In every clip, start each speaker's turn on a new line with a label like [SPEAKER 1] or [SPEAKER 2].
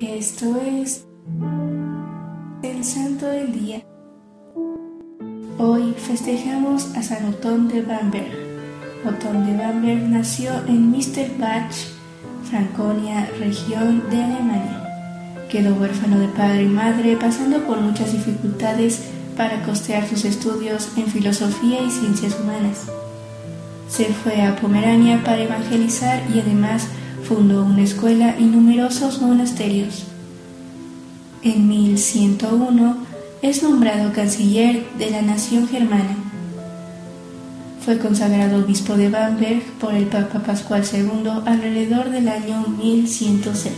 [SPEAKER 1] Esto es el Santo del Día. Hoy festejamos a San Otón de Bamberg. Otón de Bamberg nació en Bach, Franconia, región de Alemania. Quedó huérfano de padre y madre, pasando por muchas dificultades para costear sus estudios en filosofía y ciencias humanas. Se fue a Pomerania para evangelizar y además fundó una escuela y numerosos monasterios. En 1101 es nombrado canciller de la nación germana. Fue consagrado obispo de Bamberg por el Papa Pascual II alrededor del año 1106.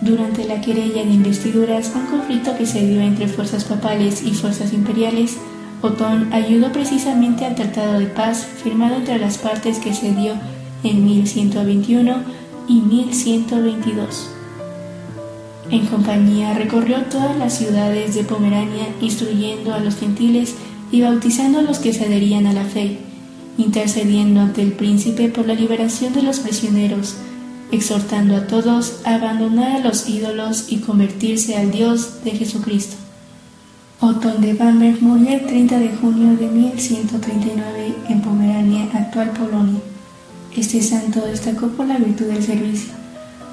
[SPEAKER 1] Durante la querella de investiduras, un conflicto que se dio entre fuerzas papales y fuerzas imperiales, Otón ayudó precisamente al Tratado de Paz firmado entre las partes que se dio en 1121 y 1122. En compañía recorrió todas las ciudades de Pomerania instruyendo a los gentiles y bautizando a los que se adherían a la fe, intercediendo ante el príncipe por la liberación de los prisioneros, exhortando a todos a abandonar a los ídolos y convertirse al Dios de Jesucristo. Otón de Bamberg murió el 30 de junio de 1139 en Pomerania, actual Polonia. Este santo destacó por la virtud del servicio,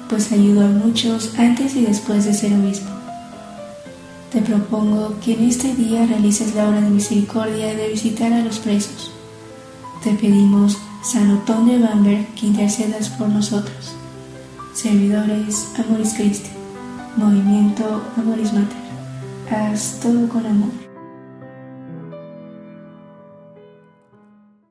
[SPEAKER 1] pues ayudó a muchos antes y después de ser obispo. Te propongo que en este día realices la obra de misericordia de visitar a los presos. Te pedimos, San Otón de Bamberg, que intercedas por nosotros. Servidores Amoris Christi, Movimiento Amoris Mater. Haz todo con amor.